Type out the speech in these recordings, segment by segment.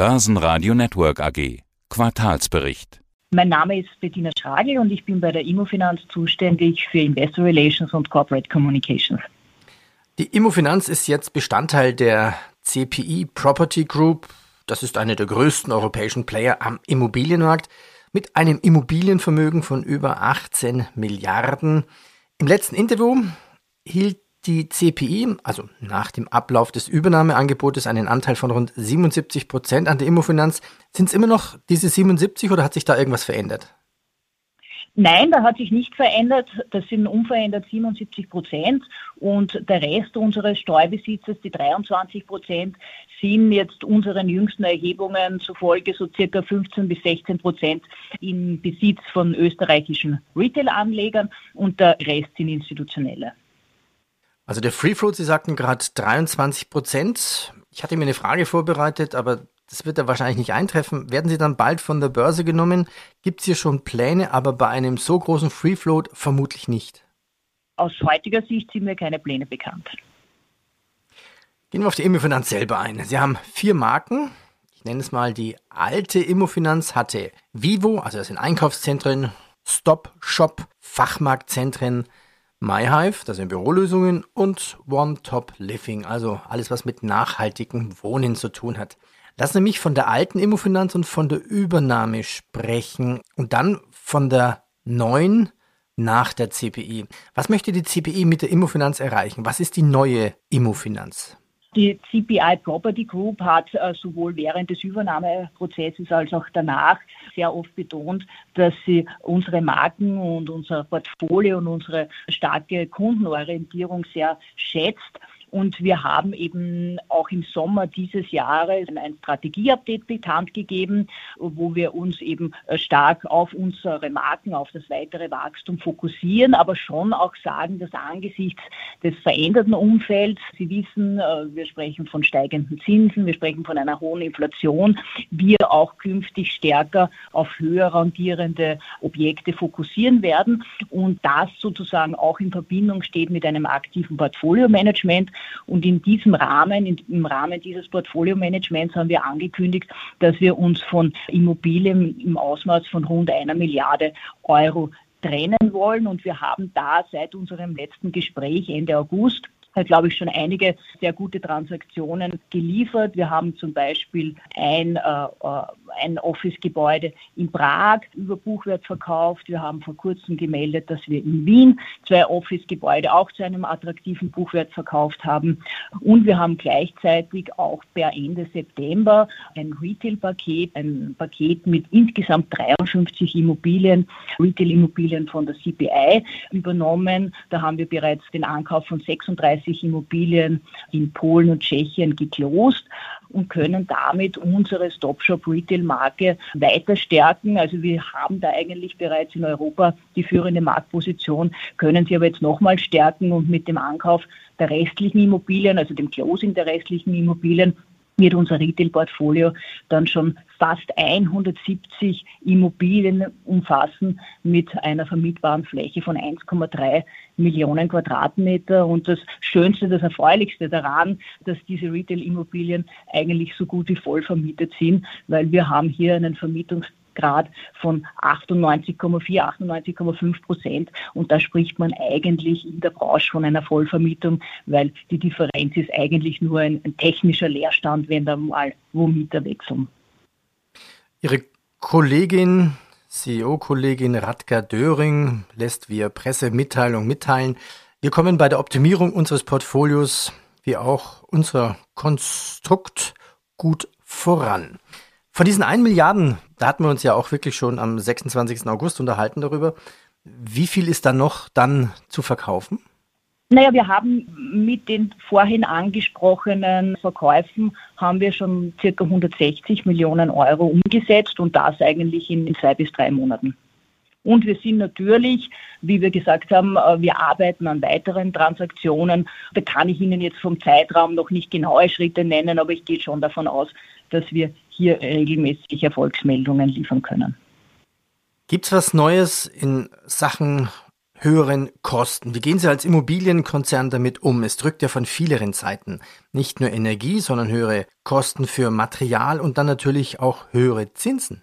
Börsenradio Network AG. Quartalsbericht. Mein Name ist Bettina Schragel und ich bin bei der Immofinanz zuständig für Investor Relations und Corporate Communications. Die Immofinanz ist jetzt Bestandteil der CPI Property Group. Das ist eine der größten europäischen Player am Immobilienmarkt mit einem Immobilienvermögen von über 18 Milliarden. Im letzten Interview hielt die CPI, also nach dem Ablauf des Übernahmeangebotes, einen Anteil von rund 77 Prozent an der Immofinanz. Sind es immer noch diese 77 oder hat sich da irgendwas verändert? Nein, da hat sich nicht verändert. Das sind unverändert 77 Prozent und der Rest unseres Streubesitzes, die 23 Prozent, sind jetzt unseren jüngsten Erhebungen zufolge so circa 15 bis 16 Prozent im Besitz von österreichischen Retail-Anlegern und der Rest sind institutionelle. Also der Free Float, Sie sagten gerade 23 Prozent. Ich hatte mir eine Frage vorbereitet, aber das wird ja wahrscheinlich nicht eintreffen. Werden Sie dann bald von der Börse genommen? Gibt es hier schon Pläne, aber bei einem so großen Free Float vermutlich nicht? Aus heutiger Sicht sind mir keine Pläne bekannt. Gehen wir auf die Immofinanz selber ein. Sie haben vier Marken. Ich nenne es mal die alte Immofinanz hatte Vivo, also das sind Einkaufszentren, Stop Shop, Fachmarktzentren, MyHive, das sind Bürolösungen und One Top Living, also alles, was mit nachhaltigem Wohnen zu tun hat. Lassen Sie mich von der alten Immofinanz und von der Übernahme sprechen und dann von der neuen nach der CPI. Was möchte die CPI mit der Immofinanz erreichen? Was ist die neue Immofinanz? Die CPI Property Group hat äh, sowohl während des Übernahmeprozesses als auch danach sehr oft betont, dass sie unsere Marken und unser Portfolio und unsere starke Kundenorientierung sehr schätzt und wir haben eben auch im Sommer dieses Jahres ein Strategieupdate bekannt gegeben, wo wir uns eben stark auf unsere Marken, auf das weitere Wachstum fokussieren, aber schon auch sagen, dass angesichts des veränderten Umfelds, Sie wissen, äh, wir sprechen von steigenden Zinsen, wir sprechen von einer hohen Inflation, wir auch künftig stärker auf höher rangierende Objekte fokussieren werden. Und das sozusagen auch in Verbindung steht mit einem aktiven Portfolio-Management und in diesem Rahmen, in, im Rahmen dieses Portfolio-Managements haben wir angekündigt, dass wir uns von Immobilien im Ausmaß von rund einer Milliarde Euro trennen wollen. Und wir haben da seit unserem letzten Gespräch Ende August glaube ich, schon einige sehr gute Transaktionen geliefert. Wir haben zum Beispiel ein, äh, äh, ein Office-Gebäude in Prag über Buchwert verkauft. Wir haben vor kurzem gemeldet, dass wir in Wien zwei Office-Gebäude auch zu einem attraktiven Buchwert verkauft haben. Und wir haben gleichzeitig auch per Ende September ein Retail-Paket, ein Paket mit insgesamt 53 Immobilien, Retail-Immobilien von der CPI übernommen. Da haben wir bereits den Ankauf von 36 30 Immobilien in Polen und Tschechien geklost und können damit unsere Stop-Shop Retail-Marke weiter stärken. Also wir haben da eigentlich bereits in Europa die führende Marktposition, können sie aber jetzt nochmal stärken und mit dem Ankauf der restlichen Immobilien, also dem Closing der restlichen Immobilien, wird unser Retail-Portfolio dann schon fast 170 Immobilien umfassen mit einer vermietbaren Fläche von 1,3 Millionen Quadratmeter. Und das Schönste, das Erfreulichste daran, dass diese Retail-Immobilien eigentlich so gut wie voll vermietet sind, weil wir haben hier einen Vermietungs Grad von 98,4, 98,5 Prozent. Und da spricht man eigentlich in der Branche von einer Vollvermietung, weil die Differenz ist eigentlich nur ein, ein technischer Leerstand, wenn da mal wo Mieter wechseln. Ihre Kollegin, CEO-Kollegin Radka Döring lässt via Pressemitteilung mitteilen, wir kommen bei der Optimierung unseres Portfolios wie auch unser Konstrukt gut voran. Von diesen 1 Milliarden, da hatten wir uns ja auch wirklich schon am 26. August unterhalten darüber. Wie viel ist da noch dann zu verkaufen? Naja, wir haben mit den vorhin angesprochenen Verkäufen haben wir schon circa 160 Millionen Euro umgesetzt und das eigentlich in zwei bis drei Monaten. Und wir sind natürlich, wie wir gesagt haben, äh, wir arbeiten an weiteren Transaktionen. Da kann ich Ihnen jetzt vom Zeitraum noch nicht genaue Schritte nennen, aber ich gehe schon davon aus, dass wir hier regelmäßig Erfolgsmeldungen liefern können. Gibt es was Neues in Sachen höheren Kosten. Wie gehen Sie als Immobilienkonzern damit um? Es drückt ja von vielen Seiten. Nicht nur Energie, sondern höhere Kosten für Material und dann natürlich auch höhere Zinsen.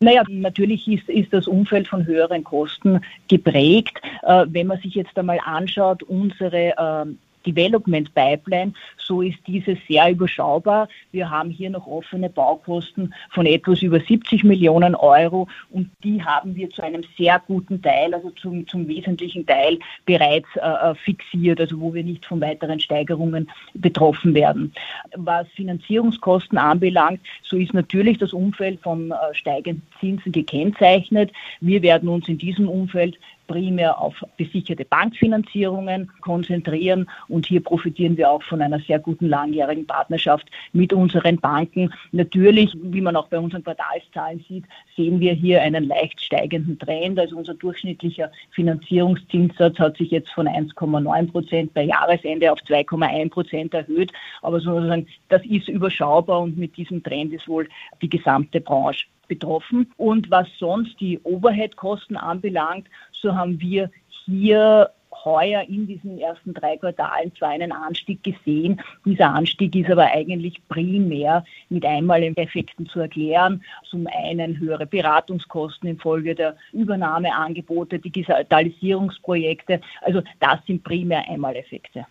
Naja, natürlich ist, ist das Umfeld von höheren Kosten geprägt. Äh, wenn man sich jetzt einmal anschaut, unsere äh, Development Pipeline, so ist diese sehr überschaubar. Wir haben hier noch offene Baukosten von etwas über 70 Millionen Euro und die haben wir zu einem sehr guten Teil, also zum, zum wesentlichen Teil bereits äh, äh fixiert, also wo wir nicht von weiteren Steigerungen betroffen werden. Was Finanzierungskosten anbelangt, so ist natürlich das Umfeld von äh, steigenden Zinsen gekennzeichnet. Wir werden uns in diesem Umfeld primär auf besicherte Bankfinanzierungen konzentrieren und hier profitieren wir auch von einer sehr guten langjährigen Partnerschaft mit unseren Banken. Natürlich, wie man auch bei unseren Quartalszahlen sieht, sehen wir hier einen leicht steigenden Trend. Also unser durchschnittlicher Finanzierungszinssatz hat sich jetzt von 1,9 Prozent bei Jahresende auf 2,1 Prozent erhöht. Aber sozusagen, das ist überschaubar und mit diesem Trend ist wohl die gesamte Branche betroffen. Und was sonst die Overhead-Kosten anbelangt, so haben wir hier heuer in diesen ersten drei Quartalen zwar einen Anstieg gesehen. Dieser Anstieg ist aber eigentlich primär mit einmaligen Effekten zu erklären. Zum einen höhere Beratungskosten infolge der Übernahmeangebote, Digitalisierungsprojekte. Also das sind primär Einmaleffekte.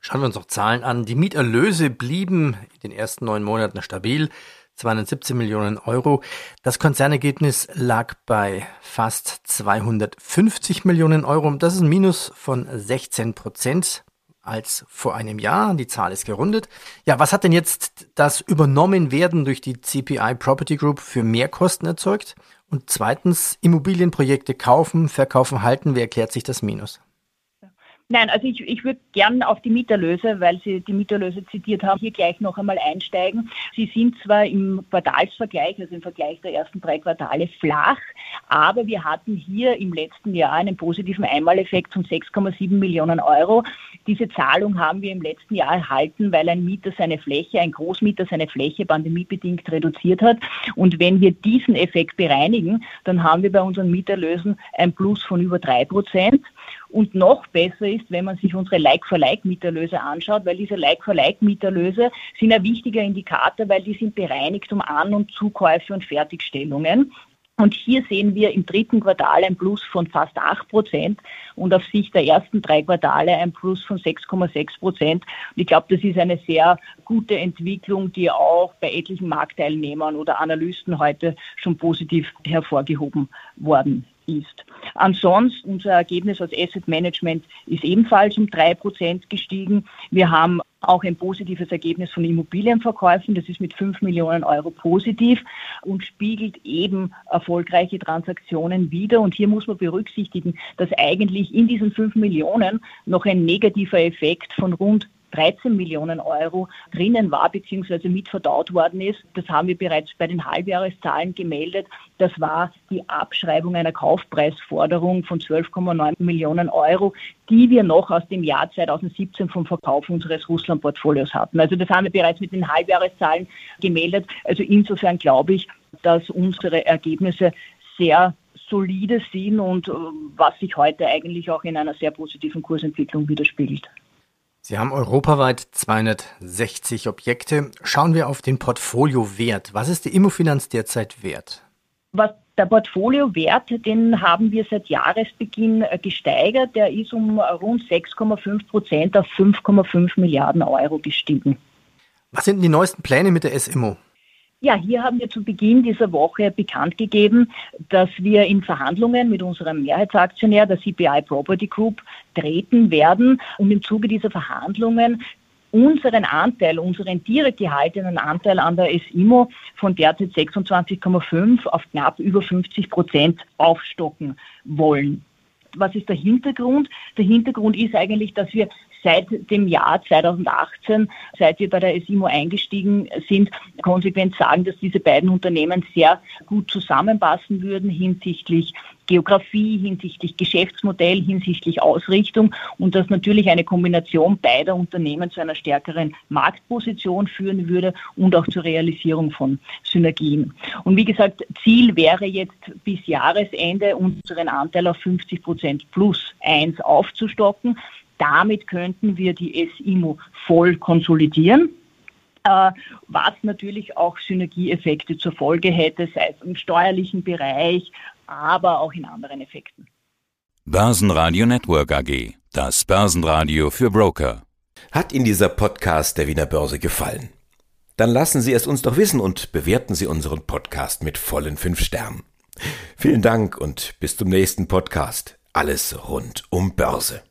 Schauen wir uns noch Zahlen an. Die Mieterlöse blieben in den ersten neun Monaten stabil. 217 Millionen Euro. Das Konzernergebnis lag bei fast 250 Millionen Euro. Das ist ein Minus von 16 Prozent als vor einem Jahr. Die Zahl ist gerundet. Ja, was hat denn jetzt das Übernommenwerden durch die CPI Property Group für Mehrkosten erzeugt? Und zweitens, Immobilienprojekte kaufen, verkaufen, halten. Wie erklärt sich das Minus? Nein, also ich, ich würde gern auf die Mieterlöse, weil Sie die Mieterlöse zitiert haben, hier gleich noch einmal einsteigen. Sie sind zwar im Quartalsvergleich, also im Vergleich der ersten drei Quartale flach, aber wir hatten hier im letzten Jahr einen positiven Einmaleffekt von 6,7 Millionen Euro. Diese Zahlung haben wir im letzten Jahr erhalten, weil ein Mieter seine Fläche, ein Großmieter seine Fläche pandemiebedingt reduziert hat. Und wenn wir diesen Effekt bereinigen, dann haben wir bei unseren Mieterlösen ein Plus von über drei Prozent. Und noch besser ist, wenn man sich unsere Like-for-Like-Mieterlöse anschaut, weil diese Like-for-Like-Mieterlöse sind ein wichtiger Indikator, weil die sind bereinigt um An- und Zukäufe und Fertigstellungen. Und hier sehen wir im dritten Quartal ein Plus von fast 8 Prozent und auf Sicht der ersten drei Quartale ein Plus von 6,6 Prozent. Und ich glaube, das ist eine sehr gute Entwicklung, die auch bei etlichen Marktteilnehmern oder Analysten heute schon positiv hervorgehoben worden ist. Ansonsten, unser Ergebnis als Asset Management ist ebenfalls um drei Prozent gestiegen. Wir haben auch ein positives Ergebnis von Immobilienverkäufen. Das ist mit 5 Millionen Euro positiv und spiegelt eben erfolgreiche Transaktionen wider. Und hier muss man berücksichtigen, dass eigentlich in diesen 5 Millionen noch ein negativer Effekt von rund 13 Millionen Euro drinnen war bzw. mitverdaut worden ist. Das haben wir bereits bei den Halbjahreszahlen gemeldet. Das war die Abschreibung einer Kaufpreisforderung von 12,9 Millionen Euro, die wir noch aus dem Jahr 2017 vom Verkauf unseres Russland-Portfolios hatten. Also das haben wir bereits mit den Halbjahreszahlen gemeldet. Also insofern glaube ich, dass unsere Ergebnisse sehr solide sind und äh, was sich heute eigentlich auch in einer sehr positiven Kursentwicklung widerspiegelt. Sie haben europaweit 260 Objekte. Schauen wir auf den Portfoliowert. Was ist die Immofinanz derzeit wert? Was der Portfoliowert, den haben wir seit Jahresbeginn äh, gesteigert. Der ist um rund 6,5 Prozent auf 5,5 Milliarden Euro gestiegen. Was sind die neuesten Pläne mit der SIMO? Ja, hier haben wir zu Beginn dieser Woche bekannt gegeben, dass wir in Verhandlungen mit unserem Mehrheitsaktionär, der CPI Property Group, treten werden und im Zuge dieser Verhandlungen unseren Anteil, unseren direkt gehaltenen Anteil an der SIMO von derzeit 26,5 auf knapp über 50 Prozent aufstocken wollen. Was ist der Hintergrund? Der Hintergrund ist eigentlich, dass wir seit dem Jahr 2018, seit wir bei der ESIMO eingestiegen sind, konsequent sagen, dass diese beiden Unternehmen sehr gut zusammenpassen würden hinsichtlich Geografie, hinsichtlich Geschäftsmodell, hinsichtlich Ausrichtung und dass natürlich eine Kombination beider Unternehmen zu einer stärkeren Marktposition führen würde und auch zur Realisierung von Synergien. Und wie gesagt, Ziel wäre jetzt bis Jahresende unseren Anteil auf 50 Prozent plus eins aufzustocken. Damit könnten wir die SIMO voll konsolidieren äh, was natürlich auch Synergieeffekte zur Folge hätte, sei es im steuerlichen Bereich, aber auch in anderen Effekten. Börsenradio Network AG, das Börsenradio für Broker. Hat Ihnen dieser Podcast der Wiener Börse gefallen? Dann lassen Sie es uns doch wissen und bewerten Sie unseren Podcast mit vollen fünf Sternen. Vielen Dank und bis zum nächsten Podcast. Alles rund um Börse.